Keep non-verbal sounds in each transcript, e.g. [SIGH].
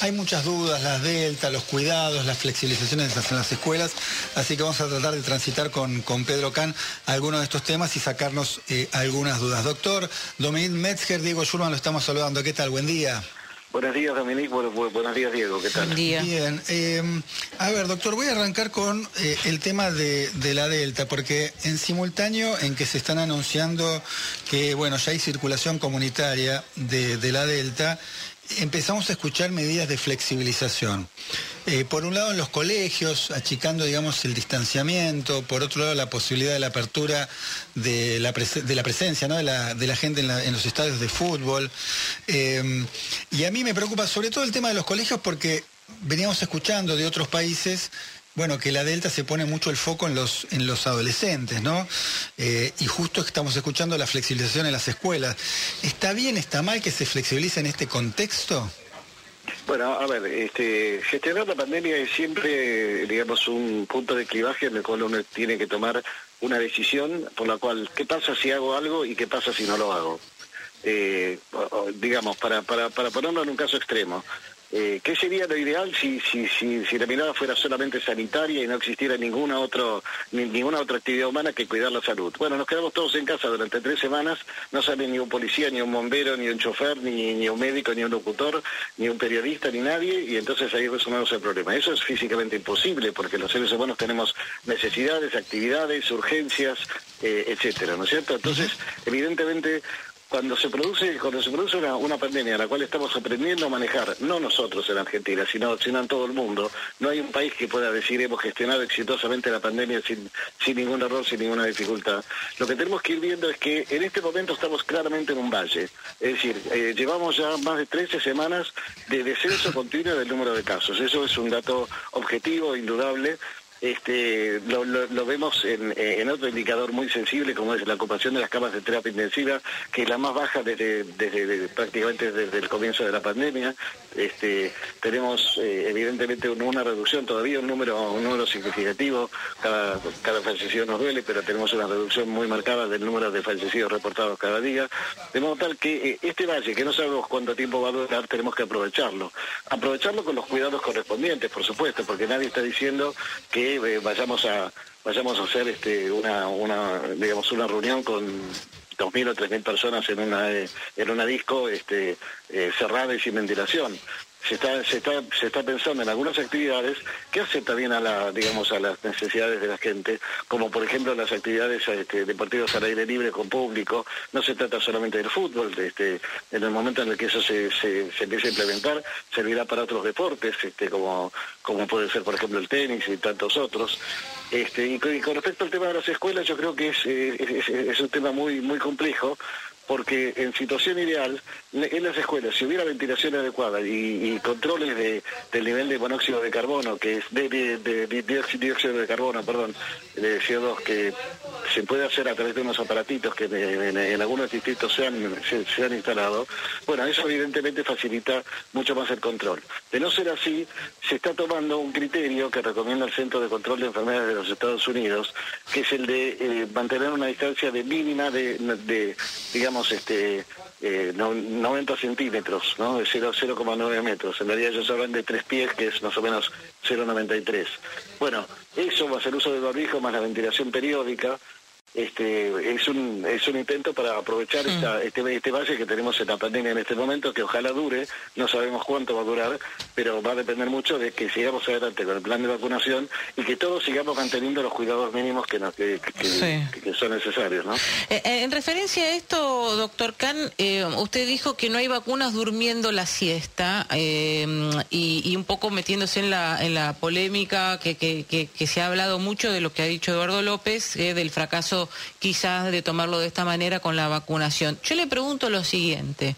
hay muchas dudas, las delta, los cuidados, las flexibilizaciones en las escuelas, así que vamos a tratar de transitar con, con Pedro Can algunos de estos temas y sacarnos eh, algunas dudas. Doctor Dominique Metzger, Diego Schurman, lo estamos saludando. ¿Qué tal? Buen día. Buenos días, Dominique. buenos días, Diego. ¿Qué tal? Buen día. Bien. Eh, a ver, doctor, voy a arrancar con eh, el tema de, la Delta, porque en simultáneo en que se están anunciando que, bueno, ya hay circulación comunitaria de, de la Delta, empezamos a escuchar medidas de flexibilización. Eh, por un lado en los colegios, achicando, digamos, el distanciamiento, por otro lado la posibilidad de la apertura de la, presencia de, la, gente en, los estadios de fútbol. Eh, y a mí me preocupa sobre todo el tema de los colegios porque veníamos escuchando de otros países bueno, que la Delta se pone mucho el foco en los, en los adolescentes, ¿no? Eh, y justo estamos escuchando la flexibilización en las escuelas. ¿Está bien, está mal que se flexibilice en este contexto? Bueno, a ver, este, gestionar la pandemia es siempre, digamos, un punto de clivaje en el cual uno tiene que tomar una decisión por la cual, ¿qué pasa si hago algo y qué pasa si no lo hago? Eh, digamos, para, para, para ponerlo en un caso extremo, eh, ¿Qué sería lo ideal si, si, si, si, la mirada fuera solamente sanitaria y no existiera ninguna, otro, ninguna otra actividad humana que cuidar la salud? Bueno, nos quedamos todos en casa durante tres semanas, no sale ni un policía, ni un bombero, ni un chofer, ni, ni un médico, ni un locutor, ni un periodista, ni nadie, y entonces ahí resumimos el problema. Eso es físicamente imposible porque los seres humanos tenemos necesidades, actividades, urgencias, eh, etcétera, ¿no es cierto? Entonces, evidentemente, cuando se produce, cuando se produce una, pandemia la cual estamos aprendiendo a manejar, no nosotros en Argentina, sino, sino en todo el mundo, no hay un país que pueda decir hemos gestionado exitosamente la pandemia sin, sin ningún error, sin ninguna dificultad. Lo que tenemos que ir viendo es que en este momento estamos claramente en un valle. Es decir, eh, llevamos ya más de 13 semanas de descenso [LAUGHS] continuo del número de casos. Eso es un dato objetivo, indudable, este, lo, vemos en, otro indicador muy sensible como es la ocupación de las camas de terapia intensiva, que es la más baja desde, prácticamente desde el comienzo de la pandemia. Este, tenemos eh, evidentemente una reducción, todavía un número, un número significativo, cada, cada fallecido nos duele, pero tenemos una reducción muy marcada del número de fallecidos reportados cada día, de modo tal que eh, este valle, que no sabemos cuánto tiempo va a durar, tenemos que aprovecharlo. Aprovecharlo con los cuidados correspondientes, por supuesto, porque nadie está diciendo que eh, vayamos a vayamos a hacer este una digamos una reunión con 2.000 o 3.000 personas en una eh, en una disco este eh, cerrada y sin ventilación se está, se está, se está pensando en algunas actividades que hacen también a la, digamos, a las necesidades de la gente, como por ejemplo las actividades este, deportivas al aire libre con público. No se trata solamente del fútbol, este, en el momento en el que eso se, se, empiece a implementar, servirá para otros deportes, este, como, como puede ser por ejemplo el tenis y tantos otros. Este, y, con respecto al tema de las escuelas, yo creo que es, es, es un tema muy, muy complejo, porque en situación ideal, en las escuelas, si hubiera ventilación adecuada y, controles de, del nivel de monóxido de carbono, que es de, dióxido de carbono, perdón, de CO2, que se puede hacer a través de unos aparatitos que en, algunos distritos se han, se, han instalado, bueno, eso evidentemente facilita mucho más el control. De no ser así, se está tomando un criterio que recomienda el Centro de Control de Enfermedades de los Estados Unidos, que es el de eh, mantener una distancia de mínima de digamos, este, 90 eh, centímetros, ¿no? de 0,9 metros. En realidad ellos hablan de tres pies, que es más o menos 0,93. Bueno, eso va a ser uso del barbijo más la ventilación periódica, este, es un es un intento para aprovechar esta, este, este valle que tenemos en la pandemia en este momento, que ojalá dure, no sabemos cuánto va a durar, pero va a depender mucho de que sigamos adelante con el plan de vacunación y que todos sigamos manteniendo los cuidados mínimos que, que, son necesarios. ¿no? Eh, eh, en referencia a esto, doctor Kahn, eh, usted dijo que no hay vacunas durmiendo la siesta y, un poco metiéndose en la, en la polémica que, que se ha hablado mucho de lo que ha dicho Eduardo López, del fracaso quizás de tomarlo de esta manera con la vacunación. Yo le pregunto lo siguiente,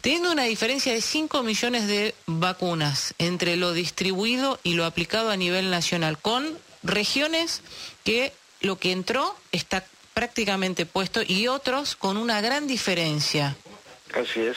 teniendo una diferencia de 5 millones de vacunas entre lo distribuido y lo aplicado a nivel nacional, con regiones que lo que entró está prácticamente puesto y otros con una gran diferencia. Así es.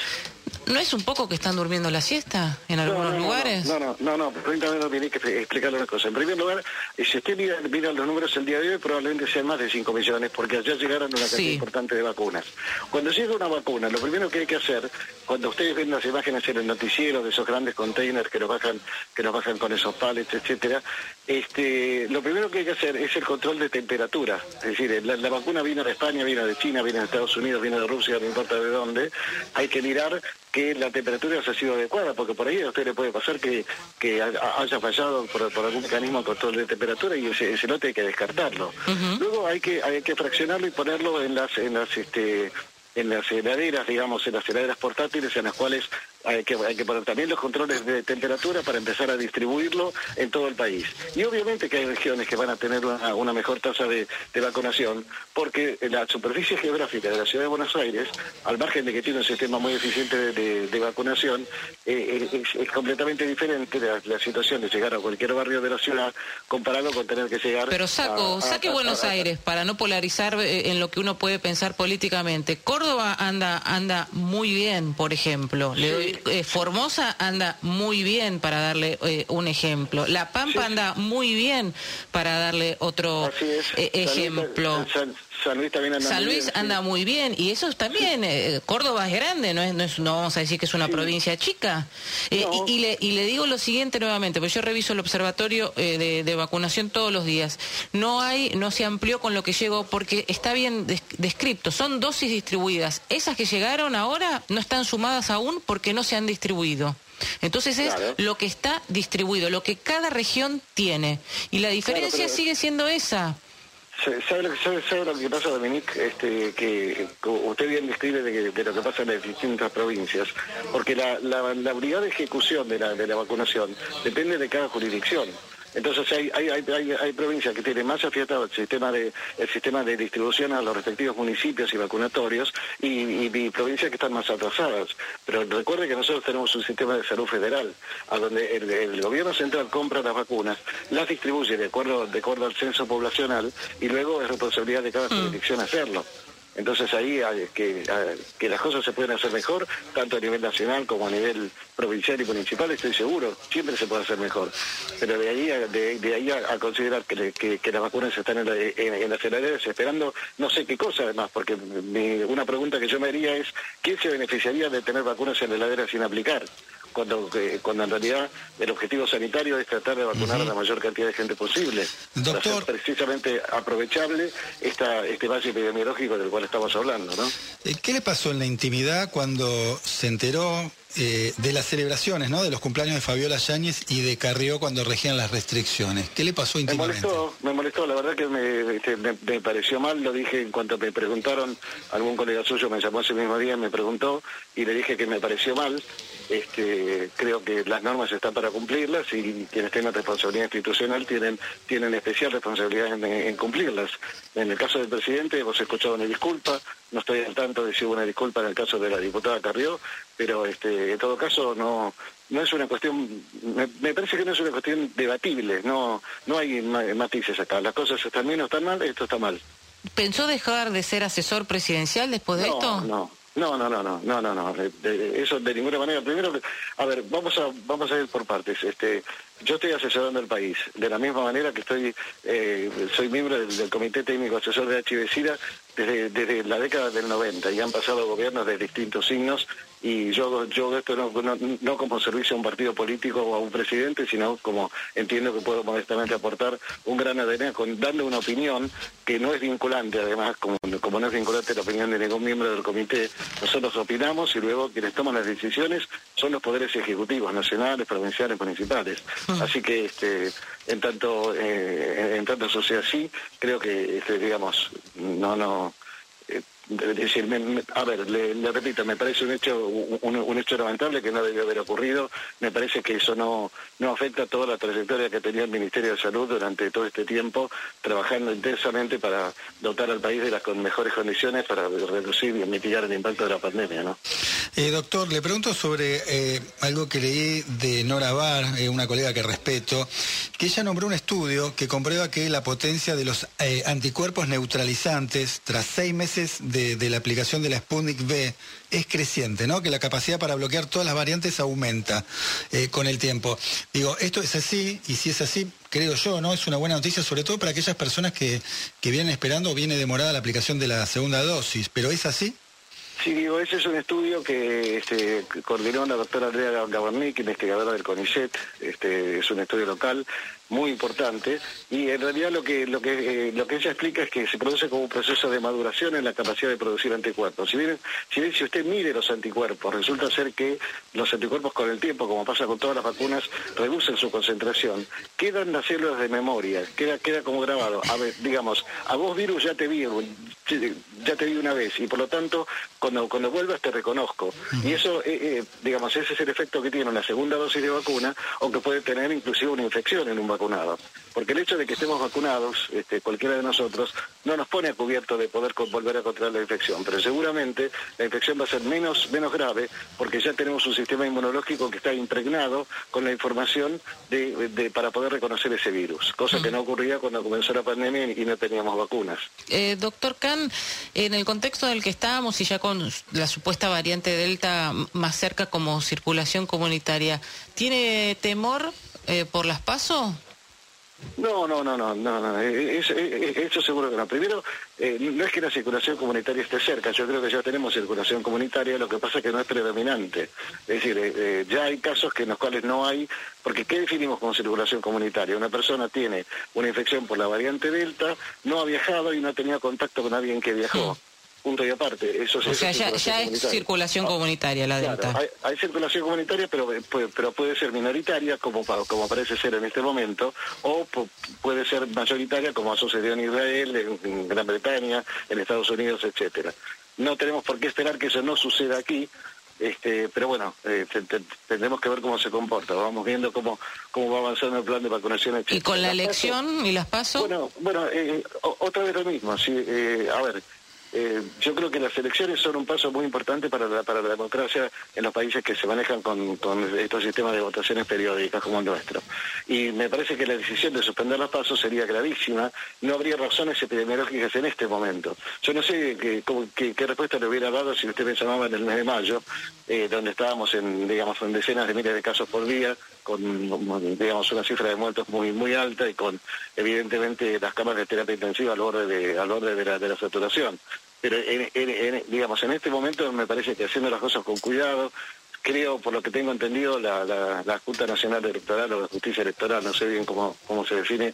¿No es un poco que están durmiendo la siesta en algunos lugares? No, no, no, no, permítame, no, tiene que explicarle una cosa. En primer lugar, eh, si usted mira, mira, los números el día de hoy, probablemente sean más de 5 millones, porque allá llegaron una cantidad importante de vacunas. Cuando llega una vacuna, lo primero que hay que hacer, cuando ustedes ven las imágenes en el noticiero de esos grandes containers que nos bajan, que nos bajan con esos pallets, etcétera, este, lo primero que hay que hacer es el control de temperatura. Es decir, la, la vacuna vino de España, vino de China, viene de Estados Unidos, viene de Rusia, no importa de dónde. Hay que mirar que la temperatura haya sido adecuada, porque por ahí a usted le puede pasar que, que haya fallado por, algún mecanismo de control de temperatura y ese, ese lote hay que descartarlo. Luego hay que hay que fraccionarlo y ponerlo en las en las este en las heladeras, digamos, en las heladeras portátiles en las cuales hay que, hay que poner también los controles de temperatura para empezar a distribuirlo en todo el país. Y obviamente que hay regiones que van a tener una, mejor tasa de, vacunación, porque la superficie geográfica de la ciudad de Buenos Aires, al margen de que tiene un sistema muy eficiente de, vacunación, eh, es, completamente diferente la, situación de llegar a cualquier barrio de la ciudad comparado con tener que llegar... Pero saco, saque Buenos Aires para no polarizar eh, en lo que uno puede pensar políticamente. Córdoba anda, anda muy bien, por ejemplo. Le doy eh, Formosa anda muy bien, para darle eh, un ejemplo. La Pampa anda muy bien, para darle otro eh, ejemplo. San Luis también anda San muy Luis bien, anda muy bien y eso también, eh, Córdoba es grande, no es, no es, no vamos a decir que es una provincia chica. Eh, y, le, y le digo lo siguiente nuevamente, porque yo reviso el observatorio eh, de, vacunación todos los días. No hay, no se amplió con lo que llegó porque está bien descrito, son dosis distribuidas. Esas que llegaron ahora no están sumadas aún porque no se han distribuido. Entonces es lo que está distribuido, lo que cada región tiene. Y la diferencia sigue siendo esa. ¿Sabe lo, que, sabe, lo que pasa, Dominique? Este, que usted bien describe de, lo que pasa en las distintas provincias, porque la, la, la unidad de ejecución de la, de la vacunación depende de cada jurisdicción. Entonces hay, hay, hay, hay, provincias que tienen más afiatado el sistema de el sistema de distribución a los respectivos municipios y vacunatorios y, provincias que están más atrasadas. Pero recuerde que nosotros tenemos un sistema de salud federal, a donde el, gobierno central compra las vacunas, las distribuye de acuerdo, de acuerdo al censo poblacional y luego es responsabilidad de cada mm. jurisdicción hacerlo. Entonces ahí hay que, que las cosas se pueden hacer mejor, tanto a nivel nacional como a nivel provincial y municipal, estoy seguro, siempre se puede hacer mejor. Pero de ahí, de, ahí a, considerar que, que, las vacunas están en, en, las heladeras esperando no sé qué cosa además, porque una pregunta que yo me haría es, ¿quién se beneficiaría de tener vacunas en la heladera sin aplicar? Cuando, cuando en realidad el objetivo sanitario es tratar de vacunar a la mayor cantidad de gente posible. Doctor. Para precisamente aprovechable esta, este valle epidemiológico del cual estamos hablando, ¿no? Eh, ¿Qué le pasó en la intimidad cuando se enteró eh, de las celebraciones, ¿no? De los cumpleaños de Fabiola Yáñez y de Carrió cuando regían las restricciones. ¿Qué le pasó íntimamente? Me molestó, me molestó, la verdad que este, me, me, pareció mal, lo dije en cuanto me preguntaron, algún colega suyo me llamó ese mismo día y me preguntó y le dije que me pareció mal. Este, creo que las normas están para cumplirlas y quienes tengan responsabilidad institucional tienen, tienen especial responsabilidad en, cumplirlas. En el caso del presidente hemos escuchado una disculpa, no estoy al tanto de si hubo una disculpa en el caso de la diputada Carrió, pero este, en todo caso no, no es una cuestión, me, parece que no es una cuestión debatible, no, no hay matices acá, las cosas están bien o están mal, esto está mal. ¿Pensó dejar de ser asesor presidencial después de esto? No, no, no, no, no, no, no, no, eso de ninguna manera. Primero, a ver, vamos a vamos a ir por partes. Este, yo estoy asesorando el país, de la misma manera que estoy, eh, soy miembro del, Comité Técnico Asesor de HIV-Sida desde, desde la década del 90 y han pasado gobiernos de distintos signos y yo yo esto no, no, como servicio a un partido político o a un presidente, sino como entiendo que puedo modestamente aportar un gran ADN con darle una opinión que no es vinculante, además, como, como no es vinculante la opinión de ningún miembro del comité, nosotros opinamos y luego quienes toman las decisiones son los poderes ejecutivos, nacionales, provinciales, municipales. Mm. Así que este en tanto eh, en tanto eso sea así, creo que este, digamos no no decir, a ver, le, repito, me parece un hecho un, hecho lamentable que no debió haber ocurrido. Me parece que eso no, no afecta toda la trayectoria que tenía el Ministerio de Salud durante todo este tiempo, trabajando intensamente para dotar al país de las mejores condiciones para reducir y mitigar el impacto de la pandemia. ¿no? Eh, doctor, le pregunto sobre eh, algo que leí de Nora Bar, eh, una colega que respeto, que ella nombró un estudio que comprueba que la potencia de los anticuerpos neutralizantes tras seis meses de, de, la aplicación de la Sputnik V es creciente, ¿no? Que la capacidad para bloquear todas las variantes aumenta eh, con el tiempo. Digo, esto es así, y si es así, creo yo, ¿no? Es una buena noticia, sobre todo para aquellas personas que, que vienen esperando o viene demorada la aplicación de la segunda dosis. ¿Pero es así? Sí, digo, ese es un estudio que este, coordinó la doctora Andrea Gabarnik, investigadora del CONICET, este, es un estudio local muy importante y en realidad lo que lo que eh, lo que ella explica es que se produce como un proceso de maduración en la capacidad de producir anticuerpos. Si bien, si usted mide los anticuerpos, resulta ser que los anticuerpos con el tiempo, como pasa con todas las vacunas, reducen su concentración. Quedan las células de memoria, queda queda como grabado. A ver, digamos, a vos virus ya te vi, ya te vi una vez y por lo tanto cuando cuando vuelvas te reconozco. Y eso, eh, eh, digamos, ese es el efecto que tiene una segunda dosis de vacuna, aunque puede tener inclusive una infección en un porque el hecho de que estemos vacunados, este, cualquiera de nosotros, no nos pone a cubierto de poder volver a controlar la infección, pero seguramente la infección va a ser menos, menos grave porque ya tenemos un sistema inmunológico que está impregnado con la información de, para poder reconocer ese virus, cosa que no ocurría cuando comenzó la pandemia y no teníamos vacunas. Eh, doctor Kahn, en el contexto en el que estábamos y ya con la supuesta variante Delta más cerca como circulación comunitaria, ¿tiene temor eh, por las pasos? No, no, no, no, no, no. Eh, eh, eh, eso seguro que no. Primero, no es que la circulación comunitaria esté cerca, yo creo que ya tenemos circulación comunitaria, lo que pasa es que no es predominante. Es decir, ya hay casos que en los cuales no hay, porque ¿qué definimos como circulación comunitaria? Una persona tiene una infección por la variante Delta, no ha viajado y no ha tenido contacto con alguien que viajó punto y aparte. Eso, o sea, ya, es circulación comunitaria la Delta. hay, circulación comunitaria, pero, pero puede ser minoritaria, como, como parece ser en este momento, o puede ser mayoritaria, como ha sucedido en Israel, en, Gran Bretaña, en Estados Unidos, etcétera. No tenemos por qué esperar que eso no suceda aquí, este, pero bueno, eh, tendremos que ver cómo se comporta. Vamos viendo cómo, cómo va avanzando el plan de vacunación. ¿Y con la elección y las pasos? Bueno, bueno eh, otra vez lo mismo. Sí, eh, a ver, eh, yo creo que las elecciones son un paso muy importante para la, para la democracia en los países que se manejan con, estos sistemas de votaciones periódicas como el nuestro. Y me parece que la decisión de suspender los pasos sería gravísima. No habría razones epidemiológicas en este momento. Yo no sé qué, respuesta le hubiera dado si usted me llamaba en el mes de mayo, eh, donde estábamos en, digamos, en decenas de miles de casos por día, con digamos una cifra de muertos muy muy alta y con evidentemente las cámaras de terapia intensiva al borde de al de la, de la saturación. Pero en, digamos en este momento me parece que haciendo las cosas con cuidado creo por lo que tengo entendido la, la, Junta Nacional Electoral o la Justicia Electoral no sé bien cómo cómo se define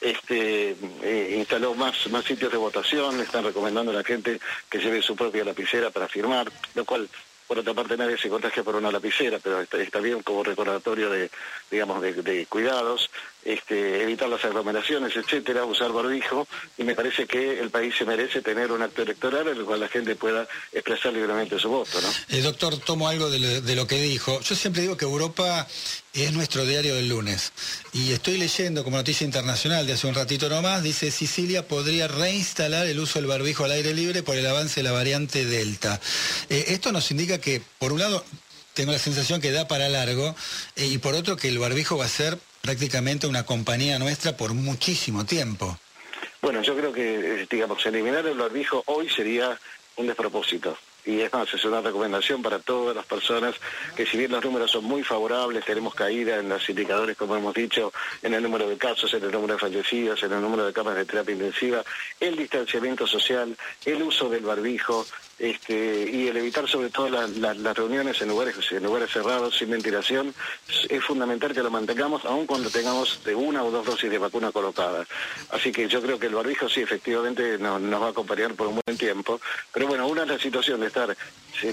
este eh, instaló más más sitios de votación están recomendando a la gente que lleve su propia lapicera para firmar lo cual por otra parte nadie se contagia por una lapicera, pero está, bien como recordatorio de, digamos, de, cuidados, este, evitar las aglomeraciones, etcétera, usar barbijo, y me parece que el país se merece tener un acto electoral en el cual la gente pueda expresar libremente su voto, ¿no? Eh, doctor, tomo algo de lo, que dijo. Yo siempre digo que Europa es nuestro diario del lunes. Y estoy leyendo como noticia internacional de hace un ratito nomás, dice Sicilia podría reinstalar el uso del barbijo al aire libre por el avance de la variante Delta. Eh, esto nos indica que, por un lado, tengo la sensación que da para largo, eh, y por otro que el barbijo va a ser prácticamente una compañía nuestra por muchísimo tiempo. Bueno, yo creo que, eh, digamos, eliminar el barbijo hoy sería un despropósito y es más, es una recomendación para todas las personas que si bien los números son muy favorables, tenemos caída en los indicadores, como hemos dicho, en el número de casos, en el número de fallecidos, en el número de camas de terapia intensiva, el distanciamiento social, el uso del barbijo, este, y el evitar sobre todo las reuniones en lugares, en lugares cerrados, sin ventilación, es fundamental que lo mantengamos, aun cuando tengamos de una o dos dosis de vacuna colocada. Así que yo creo que el barbijo sí, efectivamente, nos va a acompañar por un buen tiempo. Pero bueno, una es la situación de estar,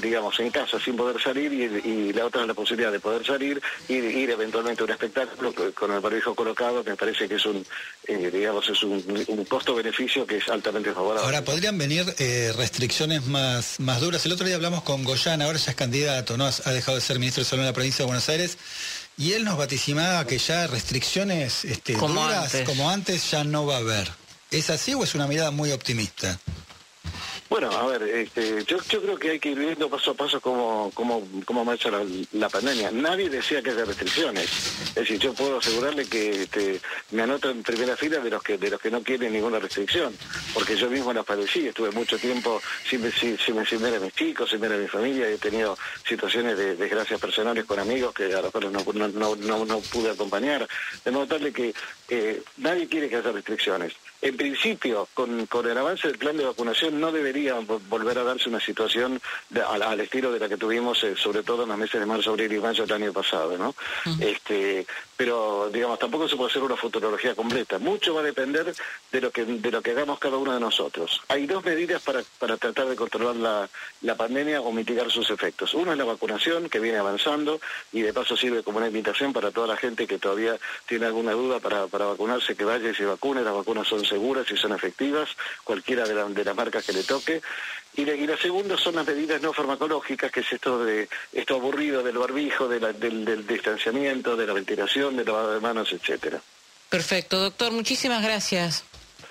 digamos, en casa sin poder salir y, la otra es la posibilidad de poder salir y ir eventualmente a un espectáculo con el barbijo colocado, me parece que es un, eh, digamos, es un, costo-beneficio que es altamente favorable. Ahora, ¿podrían venir eh, restricciones más más, duras. El otro día hablamos con Goyán, ahora ya es candidato, ¿no? Ha dejado de ser ministro de Salud en la provincia de Buenos Aires. Y él nos vaticinaba que ya restricciones este, como duras antes. como antes ya no va a haber. ¿Es así o es una mirada muy optimista? Bueno, a ver, este, yo, creo que hay que ir viendo paso a paso cómo, cómo, cómo marcha la, pandemia. Nadie decía que haya restricciones. Es decir, yo puedo asegurarle que este, me anoto en primera fila de los que de los que no quieren ninguna restricción, porque yo mismo las padecí, estuve mucho tiempo sin, sin, sin, ver a mis chicos, sin ver a mi familia, he tenido situaciones de desgracias personales con amigos que a los cuales no, no, no, no, pude acompañar, de modo tal que eh, nadie quiere que haya restricciones. En principio, con, con el avance del plan de vacunación no debería volver a darse una situación al, estilo de la que tuvimos, eh, sobre todo en los meses de marzo, abril y mayo del año pasado, ¿no? este, pero, digamos, tampoco se puede hacer una futurología completa. Mucho va a depender de lo que, de lo que hagamos cada uno de nosotros. Hay dos medidas para, para tratar de controlar la, la pandemia o mitigar sus efectos. Uno es la vacunación, que viene avanzando, y de paso sirve como una invitación para toda la gente que todavía tiene alguna duda para, para vacunarse, que vaya y se vacune. Las vacunas son seguras y son efectivas, cualquiera de, de las marcas que le toque y la, segunda son las medidas no farmacológicas, que es esto de esto aburrido del barbijo, del, distanciamiento, de la ventilación, de lavado de manos, etcétera. Perfecto, doctor, muchísimas gracias.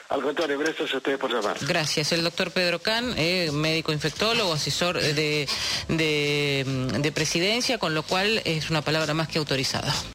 Al contrario, gracias a ustedes por llamar. Gracias. El doctor Pedro Can, eh, médico infectólogo, asesor de, de, de presidencia, con lo cual es una palabra más que autorizada.